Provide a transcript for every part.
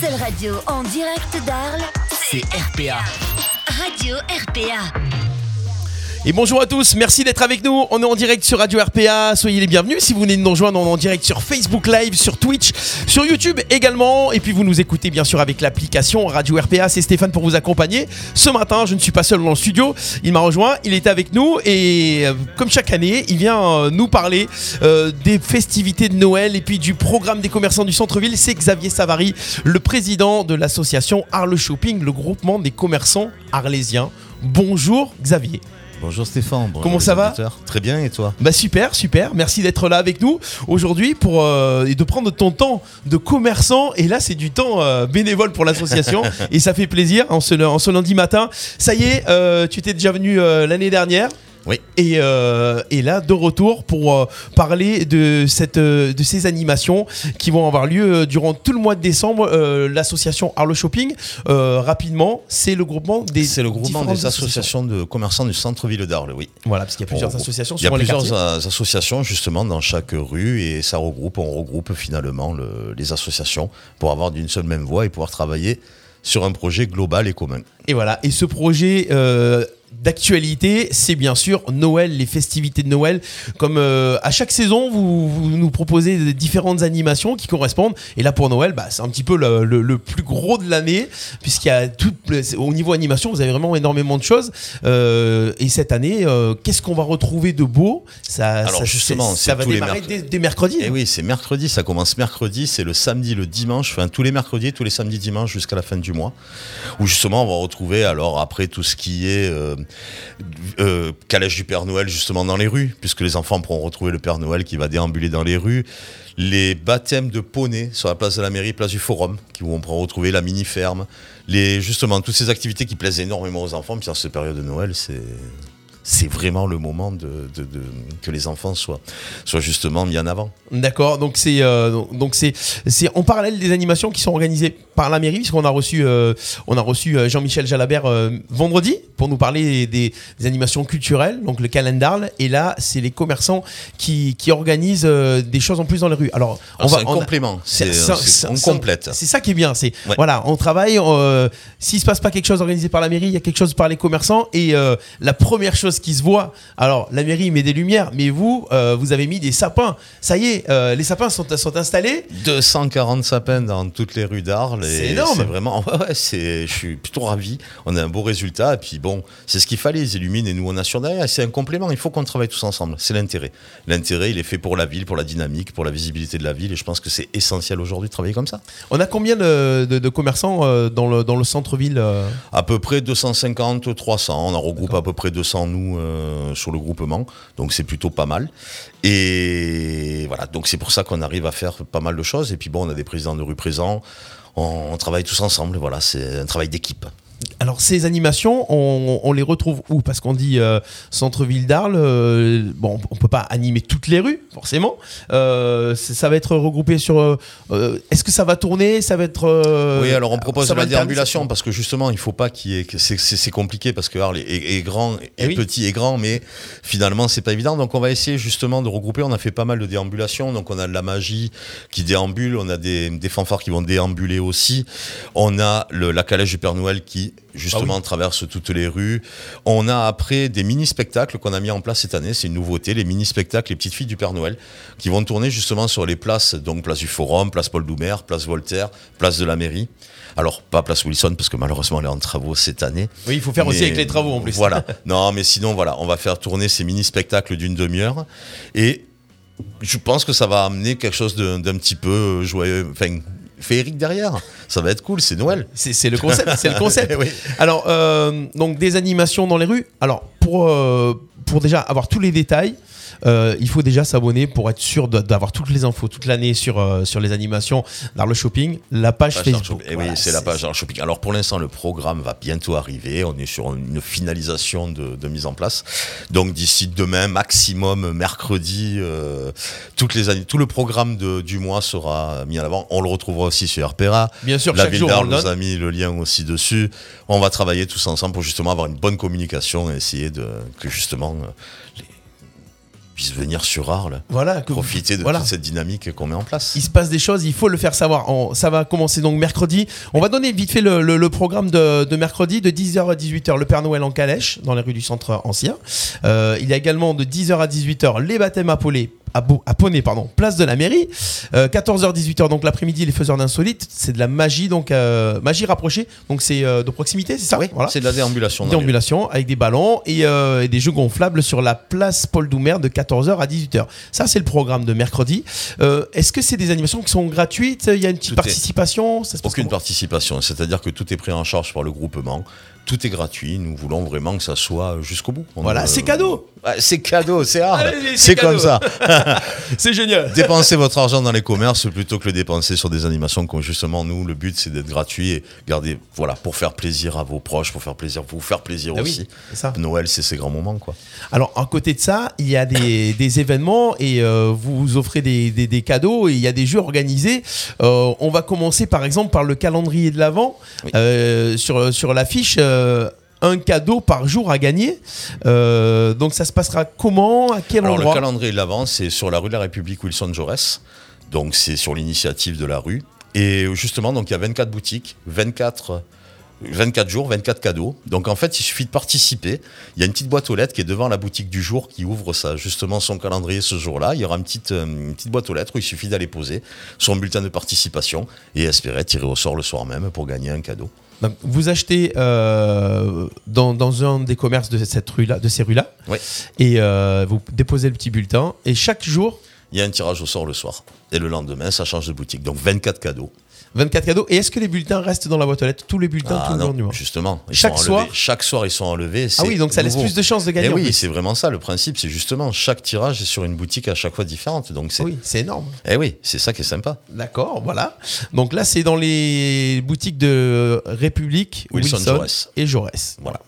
seule radio en direct d'Arles, c'est RPA. Radio RPA. Et bonjour à tous, merci d'être avec nous. On est en direct sur Radio RPA, soyez les bienvenus. Si vous venez de nous rejoindre, on est en direct sur Facebook Live, sur Twitch, sur YouTube également. Et puis vous nous écoutez bien sûr avec l'application Radio RPA. C'est Stéphane pour vous accompagner. Ce matin, je ne suis pas seul dans le studio, il m'a rejoint, il est avec nous et euh, comme chaque année, il vient euh, nous parler euh, des festivités de Noël et puis du programme des commerçants du centre-ville. C'est Xavier Savary, le président de l'association Arles Shopping, le groupement des commerçants arlésiens. Bonjour Xavier. Bonjour Stéphane. Comment ça va Très bien et toi Bah super, super. Merci d'être là avec nous aujourd'hui pour euh, et de prendre ton temps de commerçant. Et là, c'est du temps euh, bénévole pour l'association et ça fait plaisir en ce, en ce lundi matin. Ça y est, euh, tu étais déjà venu l'année dernière. Oui. Et, euh, et, là, de retour pour euh, parler de, cette, euh, de ces animations qui vont avoir lieu durant tout le mois de décembre. L'association Arlo Shopping, rapidement, c'est le groupement des. C'est le groupement des associations, de commerçants du centre-ville d'Arles, oui. Voilà, parce qu'il y a plusieurs associations. Il y a plusieurs associations justement dans chaque rue et ça regroupe, on regroupe finalement le, les associations pour avoir d'une seule même voix et pouvoir travailler sur un projet global et commun. Et voilà, et ce projet d'actualité, c'est bien sûr Noël, les festivités de Noël. Comme euh, à chaque saison, vous, nous proposez différentes animations qui correspondent. Et là, pour Noël, bah, c'est un petit peu le, plus gros de l'année, puisqu'il y a tout, au niveau animation, vous avez vraiment énormément de choses. Euh, et cette année, euh, qu'est-ce qu'on va retrouver de beau? Ça, Alors justement, ça va démarrer dès, mercredi. Et eh oui, c'est mercredi, ça commence mercredi, c'est le samedi, le dimanche, enfin tous les mercredis, tous les samedis, dimanches jusqu'à la fin du mois, où justement on va retrouver alors après tout ce qui est euh, calèche du Père Noël justement dans les rues, puisque les enfants pourront retrouver le Père Noël qui va déambuler dans les rues. Les baptêmes de poney sur la place de la mairie, place du Forum, qui vont retrouver la mini-ferme. Les, justement, toutes ces activités qui plaisent énormément aux enfants, puis en cette période de Noël, c'est c'est vraiment le moment de, que les enfants soient, soient justement mis en avant. D'accord, donc c'est euh, donc c'est c'est en parallèle des animations qui sont organisées par la mairie, puisqu'on a reçu euh, on a reçu euh, Jean-Michel Jalabert vendredi pour nous parler des, animations culturelles, donc le calendar, et là c'est les commerçants qui, qui organisent des choses en plus dans les rues. Alors on va un complément, c'est on complète. C'est ça qui est bien, c'est voilà, on travaille. S'il se passe pas quelque chose organisé par la mairie, il y a quelque chose par les commerçants, et la première chose qui se voit. Alors, la mairie met des lumières, mais vous, euh, vous avez mis des sapins. Ça y est, euh, les sapins sont, sont installés. 240 sapins dans toutes les rues d'Arles. C'est énorme. C'est vraiment, ouais, c'est, je suis plutôt ravi. On a un beau résultat. Et puis bon, c'est ce qu'il fallait. Ils illuminent et nous, on assure derrière. C'est un complément. Il faut qu'on travaille tous ensemble. C'est l'intérêt. L'intérêt, il est fait pour la ville, pour la dynamique, pour la visibilité de la ville. Et je pense que c'est essentiel aujourd'hui de travailler comme ça. On a combien de, commerçants euh, dans le, dans le centre-ville À peu près 250, 300. On en regroupe à peu près 200, nous euh, sur le groupement, donc c'est plutôt pas mal. Et voilà, donc c'est pour ça qu'on arrive à faire pas mal de choses. Et puis bon, on a des présidents de rue présents, on travaille tous ensemble, voilà, c'est un travail d'équipe. Alors ces animations, on, les retrouve où? Parce qu'on dit euh, centre-ville d'Arles, euh, bon, on peut pas animer toutes les rues, forcément. Euh, ça va être regroupé sur. Est-ce que ça va tourner? Ça va être. oui, alors on propose de la déambulation parce que justement, il faut pas qu'il y ait. C'est compliqué parce que Arles est, grand, est eh petit et grand, mais finalement, c'est pas évident. Donc on va essayer justement de regrouper. On a fait pas mal de déambulations. Donc on a de la magie qui déambule, on a des, fanfares qui vont déambuler aussi. On a le, la calèche du Père Noël qui justement ah traverse toutes les rues. On a après des mini-spectacles qu'on a mis en place cette année, c'est une nouveauté, les mini-spectacles Les Petites Filles du Père Noël, qui vont tourner justement sur les places, donc place du Forum, place Paul Doumer, place Voltaire, place de la mairie. Alors, pas place Wilson, parce que malheureusement, elle est en travaux cette année. Oui, il faut faire aussi avec les travaux en plus. Voilà. non, mais sinon, voilà, on va faire tourner ces mini-spectacles d'une demi-heure. Et je pense que ça va amener quelque chose d'un petit peu joyeux, enfin, féerique derrière. Ça va être cool, c'est Noël. C'est le concept, c'est le concept. Alors, euh, donc des animations dans les rues. Alors, pour, euh, pour déjà avoir tous les détails, euh, il faut déjà s'abonner pour être sûr d'avoir toutes les infos toute l'année sur, euh, sur les animations le Shopping, la page, Facebook. Et eh oui, c'est la page le Shopping. Alors pour l'instant, le programme va bientôt arriver. On est sur une finalisation de, mise en place. Donc d'ici demain, maximum mercredi, euh, toutes les années, tout le programme du mois sera mis en avant. On le retrouvera aussi sur RPRA. Bien sûr, la ville d'Arles nous a mis le lien aussi dessus. On va travailler tous ensemble pour justement avoir une bonne communication et essayer de que justement les puissent venir sur Arles, Voilà, que- profiter de voilà. toute cette dynamique qu'on met en place. Il se passe des choses, il faut le faire savoir. On- ça va commencer donc mercredi. On va donner vite fait le, le- le programme de, de mercredi de 10h à 18h le Père Noël en calèche dans les rues du centre ancien. Euh, il y a également de 10h à 18h les baptêmes à Polé. À, Poney, pardon, place de la mairie. Euh, 14h, 18h, donc l'après-midi, les faiseurs d'insolites. C'est de la magie, donc euh, magie rapprochée. Donc c'est euh, de proximité, c'est ça Oui, Voilà. c'est de la déambulation. Déambulation avec des ballons et, euh, et des jeux gonflables sur la place Paul Doumer de 14h à 18h. Ça, c'est le programme de mercredi. Euh, Est-ce que c'est des animations qui sont gratuites? Il y a une petite Tout participation? Ça se passe Aucune participation, c'est-à-dire que tout est pris en charge par le groupement, tout est gratuit, nous voulons vraiment que ça soit jusqu'au bout. On, Voilà, euh, c'est cadeau C'est cadeau, c'est hard, c'est comme ça. C'est génial Dépensez votre argent dans les commerces plutôt que le dépenser sur des animations comme justement nous, le but c'est d'être gratuit et garder, voilà, pour faire plaisir à vos proches, pour faire plaisir, pour vous faire plaisir Ah oui, aussi. c'est ça. Noël, c'est ces grands moments, quoi. Alors, à côté de ça, il y a des, des événements et euh, vous offrez des, des- des cadeaux et il y a des jeux organisés. Euh, on va commencer par exemple par le calendrier de l'Avent. Oui. Euh, sur, sur l'affiche, euh, un cadeau par jour à gagner. Euh, donc, ça se passera comment? À quel Alors le endroit? calendrier de l'Avent, c'est sur la rue de la République Wilson Jaurès. Donc c'est sur l'initiative de la rue. Et justement, donc il y a 24 boutiques, 24, 24 jours, 24 cadeaux. Donc en fait, il suffit de participer. Il y a une petite boîte aux lettres qui est devant la boutique du jour qui ouvre ça, justement son calendrier ce jour-là. Il y aura une petite, euh, une petite boîte aux lettres où il suffit d'aller poser son bulletin de participation et espérer tirer au sort le soir même pour gagner un cadeau. Donc, vous achetez euh, dans, dans un des commerces de, cette rue -là, de ces rues-là Oui. et euh, vous déposez le petit bulletin. Et chaque jour, Il y a un tirage au sort le soir. Et le lendemain, ça change de boutique. Donc 24 cadeaux. 24 cadeaux. Et est-ce que les bulletins restent dans la boîte aux lettres Tous les bulletins, Ah les non, du mois justement. ils Chaque sont soir enlevés. Chaque soir, ils sont enlevés. Ah oui, donc ça laisse plus de chances de gagner. Eh en oui, c'est vraiment ça le principe. C'est justement chaque tirage est sur une boutique à chaque fois différente. Donc c'est, Oui, c'est énorme. eh oui, c'est ça qui est sympa. D'accord, voilà. Donc là, c'est dans les boutiques de République, Wilson, Wilson, Jaurès. et Jaurès. Voilà.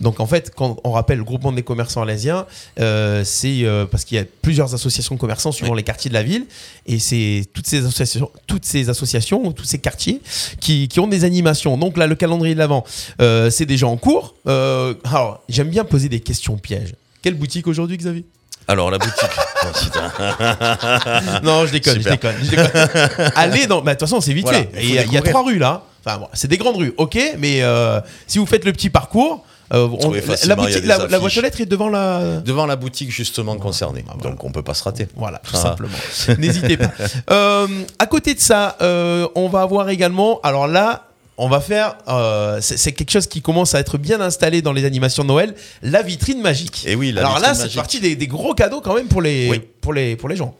Donc en fait, quand on rappelle le groupement des commerçants alésiens, euh, c'est euh, parce qu'il y a plusieurs associations de commerçants suivant les quartiers de la ville, et c'est toutes ces associations, toutes ces associations, tous ces quartiers qui, qui ont des animations. Donc là, le calendrier de l'avant, euh, c'est déjà en cours. Euh, alors, j'aime bien poser des questions pièges. Quelle boutique aujourd'hui, Xavier? Alors la boutique. Oh. Non, je déconne, je déconne, je déconne. Allez dans. Bah, de toute façon, c'est vite Voilà, fait. il y, a- trois rues là. Enfin, bon, c'est des grandes rues, ok, mais euh, si vous faites le petit parcours, euh, on- la, a boutique, la, la boîte aux lettres est devant la. Devant la boutique justement concernée. Ah, voilà. Donc on peut pas se rater. Voilà, tout Ah. simplement. N'hésitez pas. Euh, à côté de ça, euh, on va avoir également. Alors là. On va faire, euh, c'est quelque chose qui commence à être bien installé dans les animations de Noël, la vitrine magique. Et oui, la Alors là, c'est parti des, des gros cadeaux quand même pour les, Oui. pour les, pour les gens.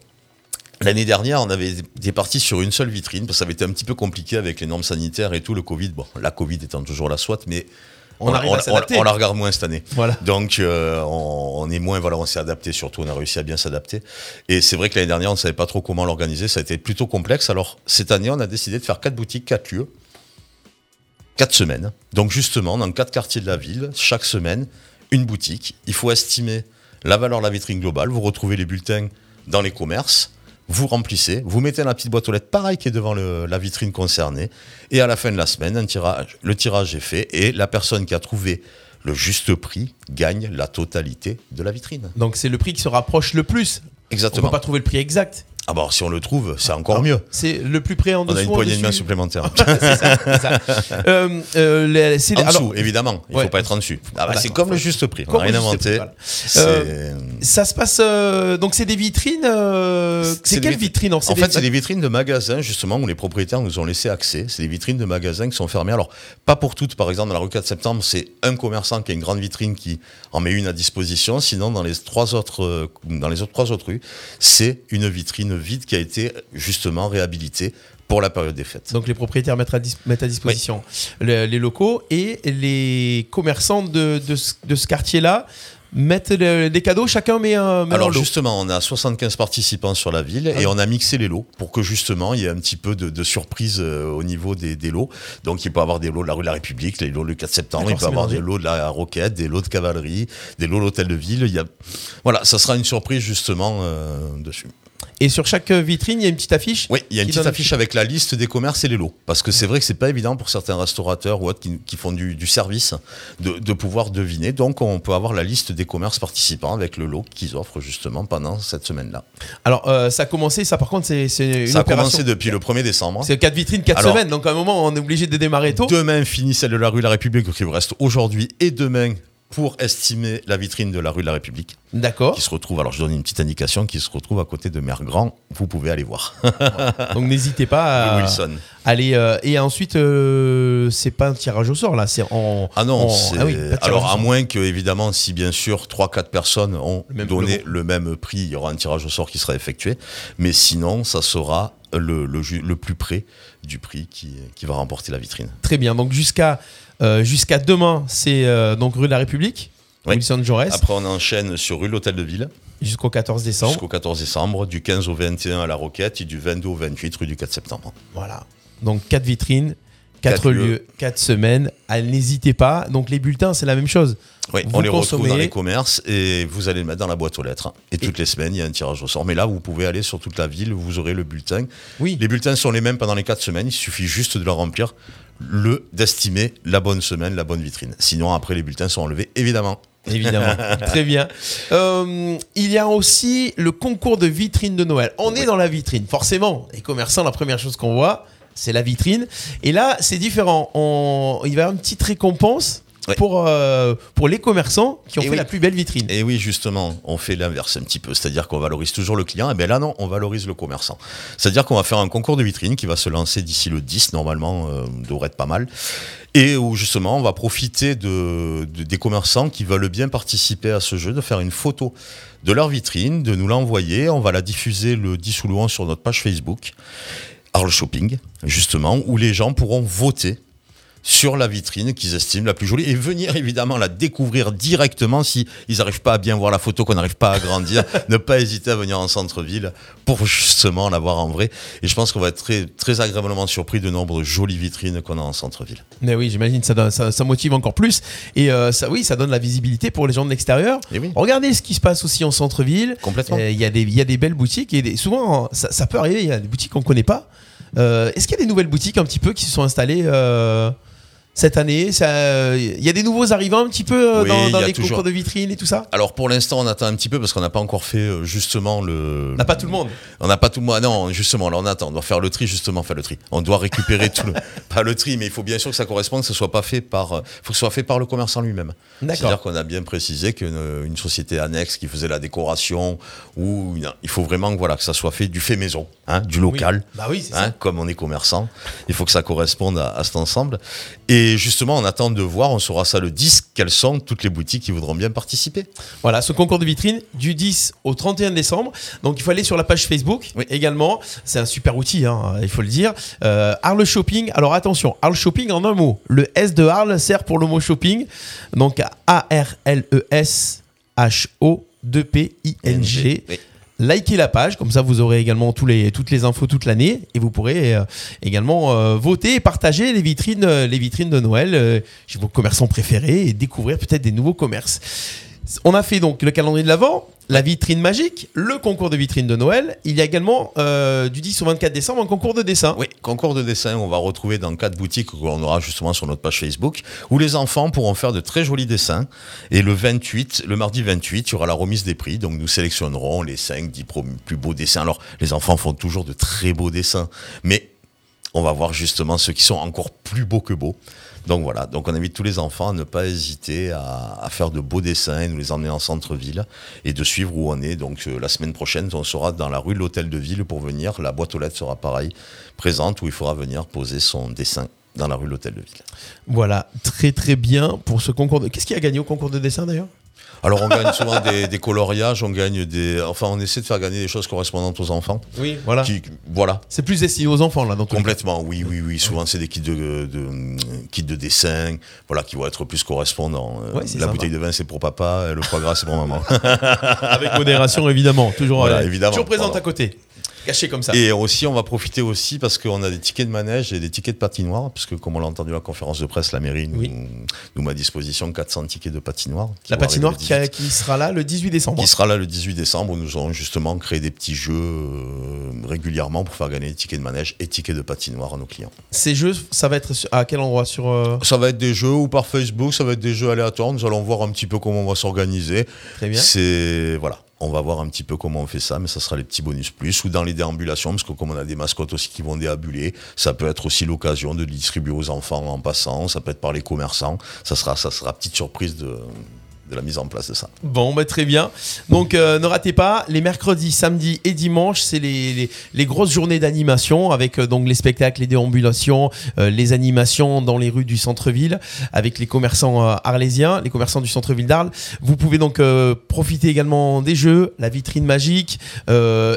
L'année dernière, on avait été parti sur une seule vitrine parce que ça avait été un petit peu compliqué avec les normes sanitaires et tout, le Covid. Bon, la Covid étant toujours la soit, mais On arrive à s'adapter. on la regarde moins cette année. Voilà. Donc euh, on, on est moins, voilà, on s'est adapté. Surtout, on a réussi à bien s'adapter. Et c'est vrai que l'année dernière, on ne savait pas trop comment l'organiser. Ça a été plutôt complexe. Alors cette année, on a décidé de faire quatre boutiques, quatre lieux, quatre semaines. Donc justement, dans quatre quartiers de la ville, chaque semaine, une boutique. Il faut estimer la valeur de la vitrine globale. Vous retrouvez les bulletins dans les commerces. Vous remplissez, vous mettez dans la petite boîte aux lettres, pareil qui est devant le- la vitrine concernée. Et à la fin de la semaine, un tirage, le tirage est fait et la personne qui a trouvé le juste prix gagne la totalité de la vitrine. Donc c'est le prix qui se rapproche le plus. On ne Exactement. peut pas trouver le prix exact. Ah bon, si on le trouve, c'est encore mieux. C'est le plus près en On dessous. a une poignée de main supplémentaire. c'est ça. c'est ça. Euh, euh, les- c'est- en dessous, évidemment. Il ne Ouais. faut pas être en dessus. Ah bah, D'accord. c'est comme le juste prix. On n'a rien inventé. prix, voilà. Euh, ça se passe. donc c'est des vitrines. c'est des quelle vitri- vitrine En fait, c'est des vitrines de magasins, justement, où les propriétaires nous ont laissé accès. C'est des vitrines de magasins qui sont fermées. Alors, pas pour toutes. Par exemple, dans la rue 4 septembre, c'est un commerçant qui a une grande vitrine qui en met une à disposition. Sinon, dans les trois autres, dans les autres trois autres rues, c'est une vitrine vide qui a été justement réhabilitée pour la période des fêtes. Donc les propriétaires mettent à, dis- mettent à disposition le- les locaux et les commerçants de, de ce, de ce quartier-là mettent le- des cadeaux. Chacun met un. met Alors leur lot. justement, on a 75 participants sur la ville et Ah. on a mixé les lots pour que justement il y ait un petit peu de, de surprise euh, au niveau des, des lots. Donc il peut y avoir des lots de la rue de la République, les lots le 4 septembre, il peut avoir mélangé. des lots de la Roquette, des lots de cavalerie, des lots de l'hôtel de ville. Il y a... Voilà, ça sera une surprise justement euh, dessus. Et sur chaque vitrine, il y a une petite affiche Oui, il y a une petite affiche avec la liste des commerces et les lots. Parce que c'est vrai que c'est pas évident pour certains restaurateurs ou autres qui, qui font du, du service de, de pouvoir deviner. Donc on peut avoir la liste des commerces participants avec le lot qu'ils offrent justement pendant cette semaine-là. Alors, euh, ça a commencé, ça par contre, c'est une Ça a opération. commencé depuis le 1er décembre. C'est 4 vitrines, 4 Alors- semaines. Donc, à un moment, on est obligé de démarrer tôt. Demain finit celle de la rue de la République, qui vous reste aujourd'hui et demain pour estimer la vitrine de la rue de la République, D'accord. qui se retrouve, alors je donne une petite indication, qui se retrouve à côté de Mère Grand. Vous pouvez aller voir. Donc, n'hésitez pas à Wilson. aller. euh, et ensuite, euh, c'est pas un tirage au sort, là. C'est en. Ah non, en- c'est- ah oui, alors à moins que évidemment si bien sûr 3-4 personnes ont Le donné le le, même prix, il y aura un tirage au sort qui sera effectué, mais sinon ça sera le, le, le plus près du prix qui, qui va remporter la vitrine. Très bien. Donc, jusqu'à euh, jusqu'à demain, c'est euh, donc rue de la République, Oui. Wilson Jaurès, Après on enchaîne sur rue l'Hôtel de Ville jusqu'au 14 décembre. jusqu'au 14 décembre, du 15 au 21 à la Roquette et du 22 au 28 rue du 4 septembre. Voilà. Donc, 4 vitrines, 4 Quatre lieux, lieux. 4 semaines. N'hésitez pas. Donc, les bulletins, c'est la même chose. Oui, Vous on les retrouve consommez- dans les commerces et vous allez le mettre dans la boîte aux lettres. Et toutes les semaines, il y a un tirage au sort. Mais là, vous pouvez aller sur toute la ville, vous aurez le bulletin. Oui. Les bulletins sont les mêmes pendant les 4 semaines, il suffit juste de le remplir, le d'estimer la bonne semaine, la bonne vitrine. Sinon, après, les bulletins sont enlevés, évidemment. Évidemment. Très bien. Euh, il y a aussi le concours de vitrine de Noël. On est dans la vitrine, forcément. Les commerçants, la première chose qu'on voit, c'est la vitrine. Et là, c'est différent. On- Il va y avoir une petite récompense Ouais. pour, euh, pour les commerçants qui ont Et fait oui. la plus belle vitrine. Et oui, justement, on fait l'inverse un petit peu, c'est-à-dire qu'on valorise toujours le client, et bien là non, on valorise le commerçant. C'est-à-dire qu'on va faire un concours de vitrine qui va se lancer d'ici le 10, normalement, euh, devrait être pas mal, et où justement on va profiter de, de- des commerçants qui veulent bien participer à ce jeu, de faire une photo de leur vitrine, de nous l'envoyer, on va la diffuser le 10 ou le 11 sur notre page Facebook, Arles Shopping, justement, où les gens pourront voter sur la vitrine qu'ils estiment la plus jolie et venir évidemment la découvrir directement si ils n'arrivent pas à bien voir la photo, qu'on n'arrive pas à agrandir, ne pas hésiter à venir en centre-ville pour justement la voir en vrai. Et je pense qu'on va être très, très agréablement surpris de nombre de jolies vitrines qu'on a en centre-ville. Mais oui, j'imagine ça, ça, ça motive encore plus. Et euh, ça, oui, ça donne la visibilité pour les gens de l'extérieur. Oui. Regardez ce qui se passe aussi en centre-ville. Complètement. Euh, Il y, a des- il y a des belles boutiques et des- souvent, ça, ça peut arriver, il y a des boutiques qu'on ne connaît pas. Euh, Est-ce qu'il y a des nouvelles boutiques un petit peu qui se sont installées cette année Ça- Il y a des nouveaux arrivants un petit peu euh, Oui, dans, il dans les toujours- concours de vitrines et tout ça? Alors pour l'instant, on attend un petit peu parce qu'on n'a pas encore fait euh, justement le. On n'a pas tout le monde. On n'a pas tout le monde. Non, justement, là on attend. On doit faire le tri, justement, faire le tri. On doit récupérer tout le. Pas le tri, mais il faut bien sûr que ça corresponde, que ce soit pas fait par. euh, faut que ce soit fait par le commerçant lui-même. D'accord. C'est-à-dire qu'on a bien précisé qu'une une société annexe qui faisait la décoration, ou une- il faut vraiment que, voilà, que ça soit fait du fait maison, hein, du local. Bah oui, c'est Hein, ça. comme on est commerçant, il faut que ça corresponde à, à cet ensemble. Et justement, on attend de voir, on saura ça le 10, quelles sont toutes les boutiques qui voudront bien participer. Voilà, ce concours de vitrine du 10 au 31 décembre. Donc il faut aller sur la page Facebook Oui. également. C'est un super outil, hein, il faut le dire. Euh, Arles Shopping. Alors attention, Arles Shopping en un mot. Le S de Arles sert pour le mot shopping. Donc A-R-L-E-S H-O-2-P-I-N-G. Oui. Likez la page, comme ça vous aurez également toutes les infos toute l'année et vous pourrez euh, également euh, voter et partager les vitrines, euh, les vitrines de Noël chez vos commerçants préférés et découvrir peut-être des nouveaux commerces. On a fait donc le calendrier de l'Avent, la vitrine magique, le concours de vitrine de Noël. Il y a également euh, du 10 au 24 décembre un concours de dessin. Oui, concours de dessin, on va retrouver dans quatre boutiques qu'on aura justement sur notre page Facebook, où les enfants pourront faire de très jolis dessins. Et le 28, le mardi 28, il y aura la remise des prix. Donc nous sélectionnerons les 5, 10 pro- plus beaux dessins. Alors les enfants font toujours de très beaux dessins, mais on va voir justement ceux qui sont encore plus beaux que beaux. Donc voilà, donc on invite tous les enfants à ne pas hésiter à, faire de beaux dessins nous les emmener en centre-ville et de suivre où on est. Donc euh, la semaine prochaine, on sera dans la rue de l'Hôtel de Ville pour venir. La boîte aux lettres sera pareil, présente, où il faudra venir poser son dessin dans la rue de l'Hôtel de Ville. Voilà, très très bien pour ce concours de. Qu'est-ce qui a gagné au concours de dessin d'ailleurs? Alors on gagne souvent des, des coloriages, on gagne des... Enfin on essaie de faire gagner des choses correspondantes aux enfants. Oui, voilà. Qui, voilà, C'est plus destiné aux enfants là, cas. Complètement, oui, oui, oui. Souvent, c'est des kits de, de- kits de dessin, voilà, qui vont être plus correspondants. Euh, Ouais, la sympa. bouteille de vin, c'est pour papa, et le foie gras, c'est pour maman. Avec modération évidemment, toujours, Voilà, euh, évidemment, toujours présente à côté. Caché comme ça. Et aussi, on va profiter aussi parce qu'on a des tickets de manège et des tickets de patinoire, puisque comme on l'a entendu à la conférence de presse, la mairie nous, nous met à disposition 400 tickets de patinoire. La patinoire qui, qui, sera là le 18 décembre. Qui sera là le 18 décembre, où nous allons justement créé des petits jeux euh, régulièrement pour faire gagner des tickets de manège et tickets de patinoire à nos clients. Ces jeux, ça va être à quel endroit? Sur euh Ça va être des jeux ou par Facebook, ça va être des jeux aléatoires. Nous allons voir un petit peu comment on va s'organiser. Très bien. C'est voilà. On va voir un petit peu comment on fait ça, mais ça sera les petits bonus plus ou dans les déambulations, parce que comme on a des mascottes aussi qui vont déambuler, ça peut être aussi l'occasion de distribuer aux enfants en passant, ça peut être par les commerçants, ça sera, ça sera petite surprise de, de la mise en place de ça. Bon, bah, très bien. Donc euh, ne ratez pas, les mercredis, samedis et dimanches, c'est les, les, grosses journées d'animation avec euh, donc les spectacles, les déambulations, euh, les animations dans les rues du centre-ville avec les commerçants arlésiens, les commerçants du centre-ville d'Arles. Vous pouvez donc profiter également des jeux, la vitrine magique,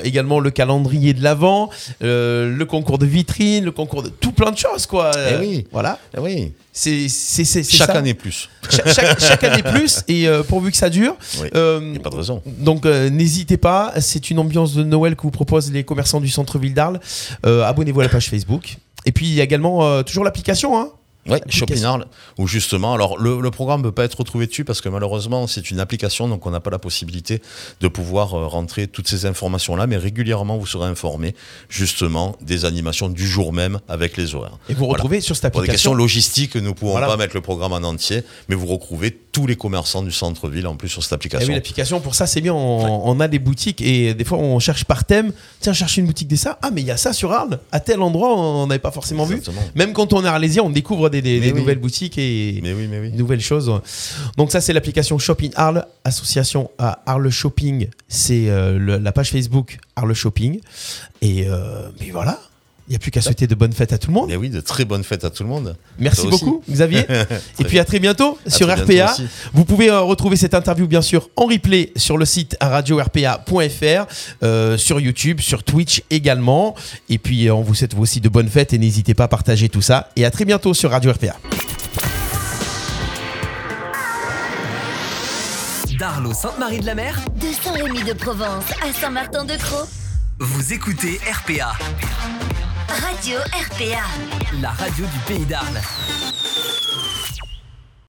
également le calendrier de l'Avent, le concours de vitrine, le concours de tout plein de choses quoi. Eh oui. Voilà. Eh oui. C'est chaque année plus. chaque, année plus et euh, pourvu que ça dure. Il euh, n'y a pas de raison. Donc euh, n'hésitez pas, c'est une ambiance de Noël que vous proposent les commerçants du centre-ville d'Arles. Abonnez-vous à la page Facebook. Et puis il y a également toujours l'application. Hein oui, Shopinarl, où justement, alors le, programme ne peut pas être retrouvé dessus parce que malheureusement c'est une application, donc on n'a pas la possibilité de pouvoir euh, rentrer toutes ces informations-là, mais régulièrement vous serez informé justement des animations du jour même avec les horaires. Et vous retrouvez sur cette application. Pour des questions logistiques, nous ne pouvons pas mettre le programme en entier, mais vous retrouvez tous les commerçants du centre-ville en plus sur cette application. Et oui, l'application pour ça c'est bien, on, a des boutiques et des fois on cherche par thème, tiens, chercher une boutique de ça, ah mais il y a ça sur Arles, à tel endroit on n'avait pas forcément vu. Même quand on est arlésien, on découvre des, nouvelles boutiques et nouvelles choses. Donc ça c'est l'application Shopping Arles, association à Arles Shopping, c'est euh, la page Facebook Arles Shopping. Et euh, mais voilà, il n'y a plus qu'à souhaiter de bonnes fêtes à tout le monde. Mais oui, de très bonnes fêtes à tout le monde. Merci beaucoup, Xavier. et puis à très bientôt sur RPA. Vous pouvez euh, retrouver cette interview, bien sûr, en replay sur le site radio-rpa.fr, euh, sur YouTube, sur Twitch également. Et puis, euh, on vous souhaite aussi de bonnes fêtes et n'hésitez pas à partager tout ça. Et à très bientôt sur Radio RPA. D'Arlo, Sainte-Marie de la Mer. De Saint-Rémy de Provence à Saint-Martin-de-Croix. Vous écoutez RPA. Radio RPA. La radio du pays d'Arles.